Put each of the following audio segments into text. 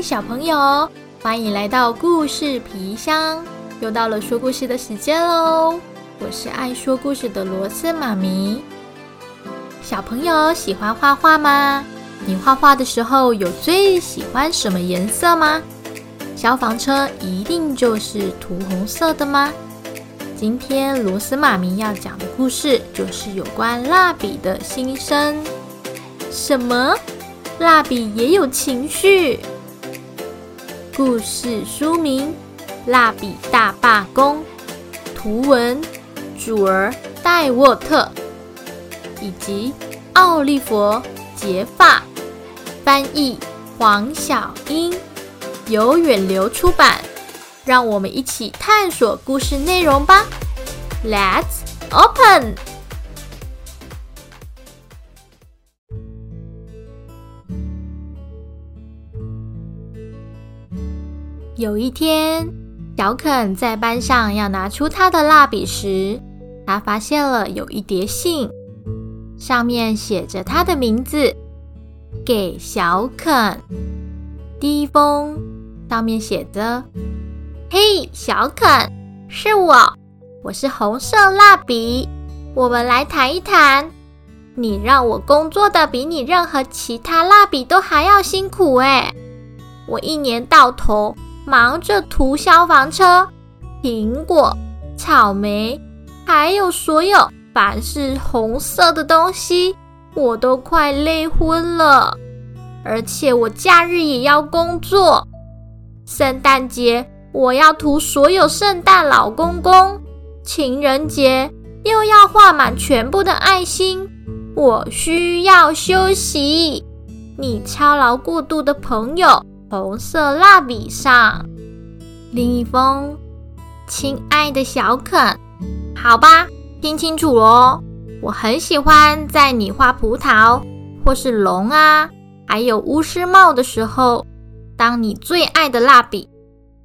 小朋友，欢迎来到故事皮箱，又到了说故事的时间喽！我是爱说故事的罗斯妈咪。小朋友喜欢画画吗？你画画的时候有最喜欢什么颜色吗？消防车一定就是涂红色的吗？今天罗斯妈咪要讲的故事就是有关蜡笔的心声。什么？蜡笔也有情绪？故事书名《蜡笔大罢工》，图文主儿戴沃特以及奥利弗结发，翻译黄小英，由远流出版。让我们一起探索故事内容吧！Let's open。有一天，小肯在班上要拿出他的蜡笔时，他发现了有一叠信，上面写着他的名字，给小肯。第一封上面写着：“嘿，小肯，是我，我是红色蜡笔，我们来谈一谈。你让我工作的比你任何其他蜡笔都还要辛苦诶，我一年到头。”忙着涂消防车、苹果、草莓，还有所有凡是红色的东西，我都快累昏了。而且我假日也要工作，圣诞节我要涂所有圣诞老公公，情人节又要画满全部的爱心，我需要休息。你操劳过度的朋友。红色蜡笔上，另一封，亲爱的小肯，好吧，听清楚哦。我很喜欢在你画葡萄或是龙啊，还有巫师帽的时候，当你最爱的蜡笔。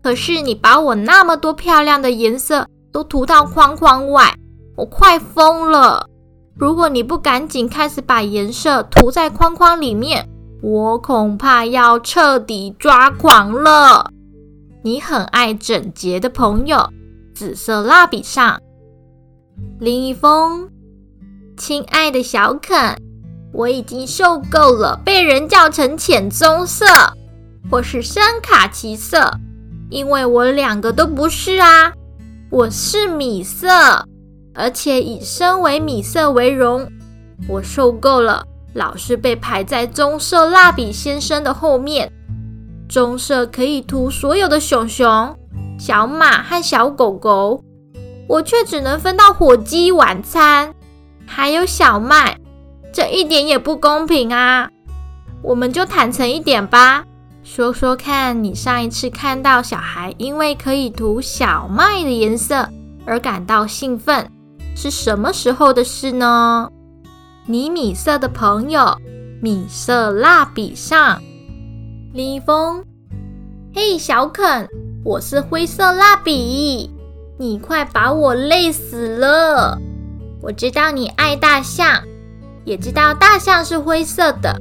可是你把我那么多漂亮的颜色都涂到框框外，我快疯了。如果你不赶紧开始把颜色涂在框框里面。我恐怕要彻底抓狂了。你很爱整洁的朋友，紫色蜡笔上。林一峰，亲爱的小肯，我已经受够了被人叫成浅棕色或是深卡其色，因为我两个都不是啊。我是米色，而且以身为米色为荣。我受够了。老是被排在棕色蜡笔先生的后面。棕色可以涂所有的熊熊、小马和小狗狗，我却只能分到火鸡晚餐，还有小麦，这一点也不公平啊！我们就坦诚一点吧，说说看你上一次看到小孩因为可以涂小麦的颜色而感到兴奋，是什么时候的事呢？你米色的朋友，米色蜡笔上，另一封。嘿，小肯，我是灰色蜡笔，你快把我累死了。我知道你爱大象，也知道大象是灰色的。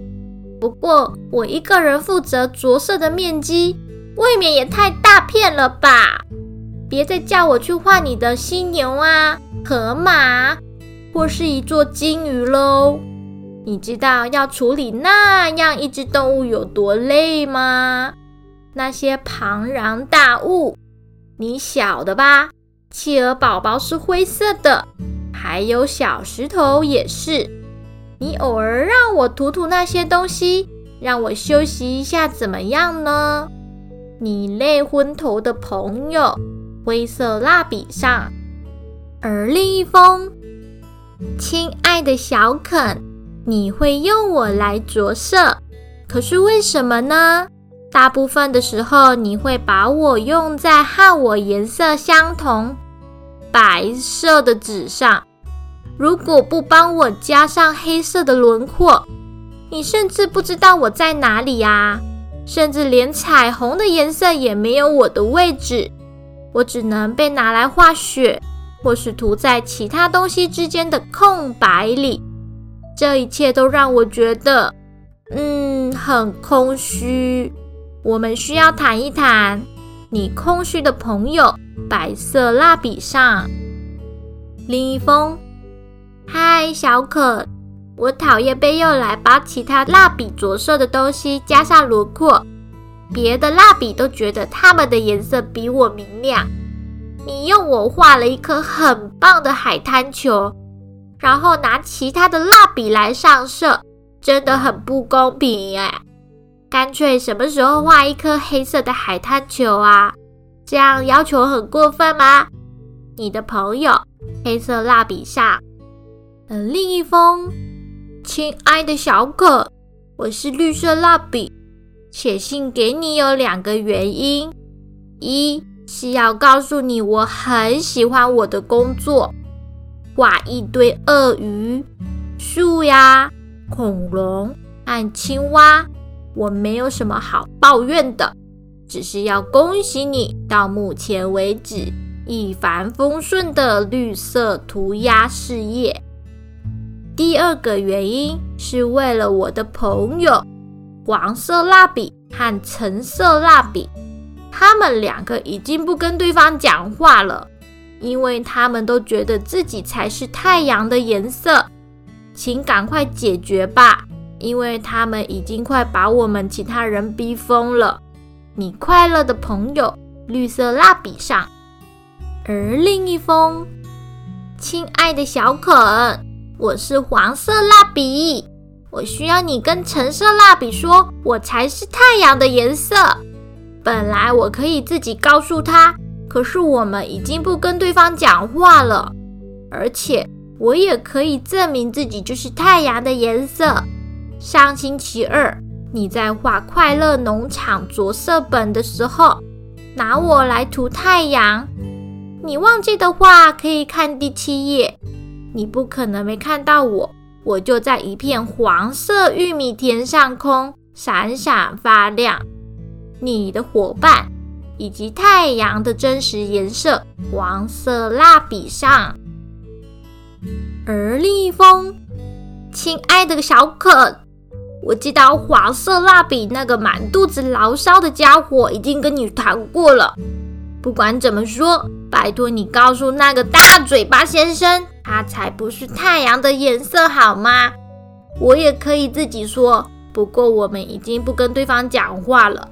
不过我一个人负责着色的面积，未免也太大片了吧？别再叫我去画你的犀牛啊，河马。或是一座金鱼喽？你知道要处理那样一只动物有多累吗？那些庞然大物，你晓得吧？企鹅宝宝是灰色的，还有小石头也是。你偶尔让我涂涂那些东西，让我休息一下，怎么样呢？你累昏头的朋友，灰色蜡笔上，而另一封。亲爱的小肯，你会用我来着色，可是为什么呢？大部分的时候，你会把我用在和我颜色相同白色的纸上。如果不帮我加上黑色的轮廓，你甚至不知道我在哪里啊！甚至连彩虹的颜色也没有我的位置，我只能被拿来画雪。或是涂在其他东西之间的空白里，这一切都让我觉得，嗯，很空虚。我们需要谈一谈你空虚的朋友白色蜡笔上。另一封，嗨，小可，我讨厌被用来把其他蜡笔着色的东西加上轮廓，别的蜡笔都觉得它们的颜色比我明亮。你用我画了一颗很棒的海滩球，然后拿其他的蜡笔来上色，真的很不公平哎！干脆什么时候画一颗黑色的海滩球啊？这样要求很过分吗？你的朋友，黑色蜡笔上。呃，另一封，亲爱的小可，我是绿色蜡笔，写信给你有两个原因：一。是要告诉你，我很喜欢我的工作，画一堆鳄鱼、树呀、恐龙和青蛙，我没有什么好抱怨的，只是要恭喜你，到目前为止一帆风顺的绿色涂鸦事业。第二个原因是为了我的朋友黄色蜡笔和橙色蜡笔。他们两个已经不跟对方讲话了，因为他们都觉得自己才是太阳的颜色。请赶快解决吧，因为他们已经快把我们其他人逼疯了。你快乐的朋友，绿色蜡笔上。而另一封，亲爱的小肯，我是黄色蜡笔，我需要你跟橙色蜡笔说，我才是太阳的颜色。本来我可以自己告诉他，可是我们已经不跟对方讲话了。而且我也可以证明自己就是太阳的颜色。上星期二你在画快乐农场着色本的时候，拿我来涂太阳。你忘记的话，可以看第七页。你不可能没看到我，我就在一片黄色玉米田上空闪闪发亮。你的伙伴以及太阳的真实颜色，黄色蜡笔上。而另一封，亲爱的小可，我知道黄色蜡笔那个满肚子牢骚的家伙已经跟你谈过了。不管怎么说，拜托你告诉那个大嘴巴先生，他才不是太阳的颜色，好吗？我也可以自己说，不过我们已经不跟对方讲话了。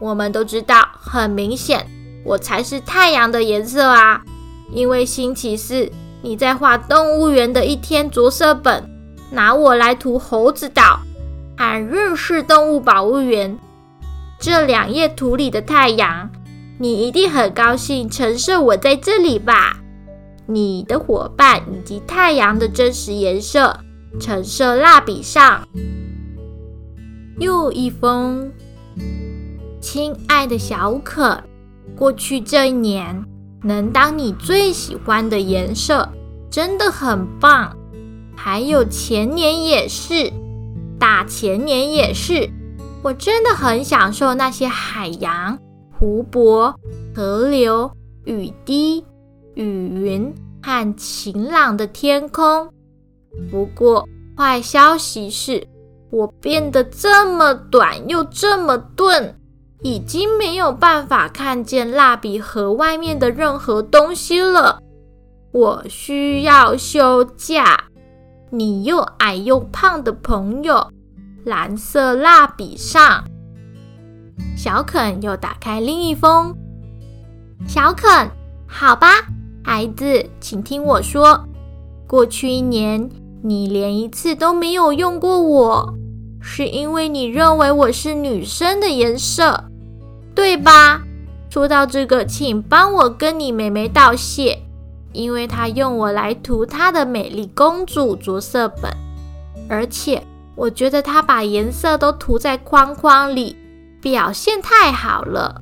我们都知道，很明显，我才是太阳的颜色啊！因为星期四你在画动物园的一天着色本，拿我来涂猴子岛和日式动物保护园这两页图里的太阳，你一定很高兴橙色我在这里吧？你的伙伴以及太阳的真实颜色，橙色蜡笔上又一封。亲爱的小可，过去这一年能当你最喜欢的颜色，真的很棒。还有前年也是，大前年也是，我真的很享受那些海洋、湖泊、河流、雨滴、雨云和晴朗的天空。不过坏消息是，我变得这么短又这么钝。已经没有办法看见蜡笔盒外面的任何东西了。我需要休假。你又矮又胖的朋友，蓝色蜡笔上。小肯又打开另一封。小肯，好吧，孩子，请听我说。过去一年，你连一次都没有用过我，是因为你认为我是女生的颜色。对吧？说到这个，请帮我跟你妹妹道谢，因为她用我来涂她的美丽公主着色本，而且我觉得她把颜色都涂在框框里，表现太好了。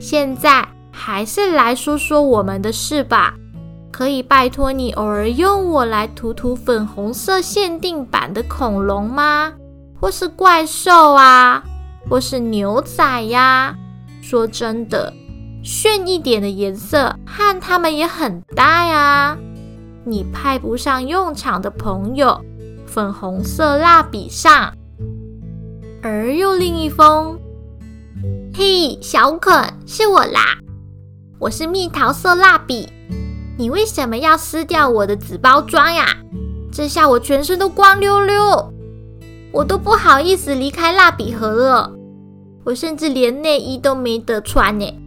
现在还是来说说我们的事吧。可以拜托你偶尔用我来涂涂粉红色限定版的恐龙吗？或是怪兽啊？或是牛仔呀？说真的，炫一点的颜色和他们也很搭呀。你派不上用场的朋友，粉红色蜡笔上。而又另一封，嘿，小肯，是我啦！我是蜜桃色蜡笔。你为什么要撕掉我的纸包装呀？这下我全身都光溜溜，我都不好意思离开蜡笔盒了。我甚至连内衣都没得穿呢。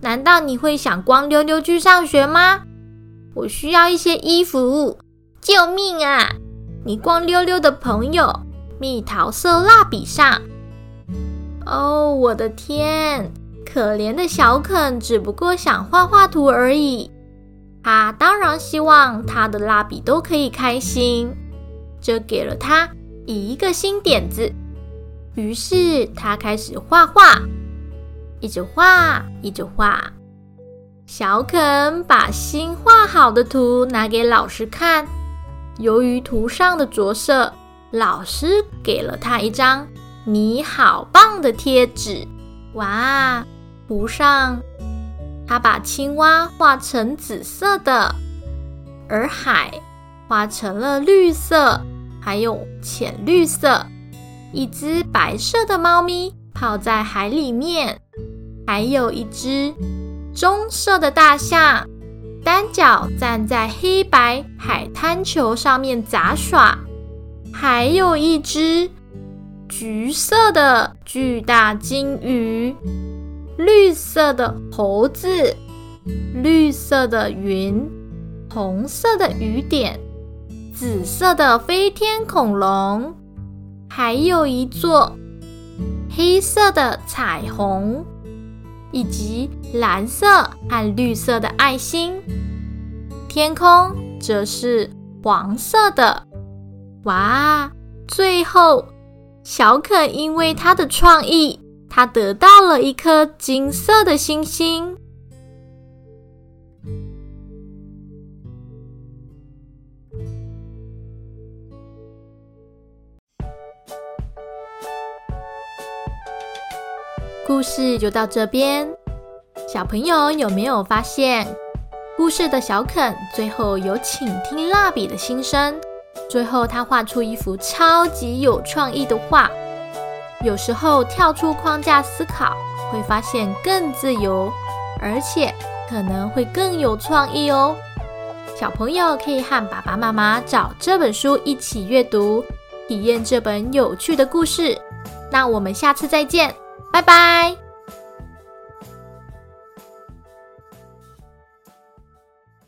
难道你会想光溜溜去上学吗？我需要一些衣服，救命啊！你光溜溜的朋友，蜜桃色蜡笔上。哦，我的天！可怜的小肯只不过想画画图而已。他当然希望他的蜡笔都可以开心，这给了他一个新点子。于是他开始画画，一直画，一直画。小肯把新画好的图拿给老师看，由于图上的着色，老师给了他一张。你好棒的贴纸！哇，图上他把青蛙画成紫色的，而海画成了绿色，还有浅绿色。一只白色的猫咪泡在海里面，还有一只棕色的大象，单脚站在黑白海滩球上面杂耍，还有一只。橘色的巨大金鱼，绿色的猴子，绿色的云，红色的雨点，紫色的飞天恐龙，还有一座黑色的彩虹，以及蓝色和绿色的爱心。天空则是黄色的。哇，最后。小可因为他的创意，他得到了一颗金色的星星。故事就到这边，小朋友有没有发现，故事的小肯最后有倾听蜡笔的心声？最后，他画出一幅超级有创意的画。有时候跳出框架思考，会发现更自由，而且可能会更有创意哦。小朋友可以和爸爸妈妈找这本书一起阅读，体验这本有趣的故事。那我们下次再见，拜拜。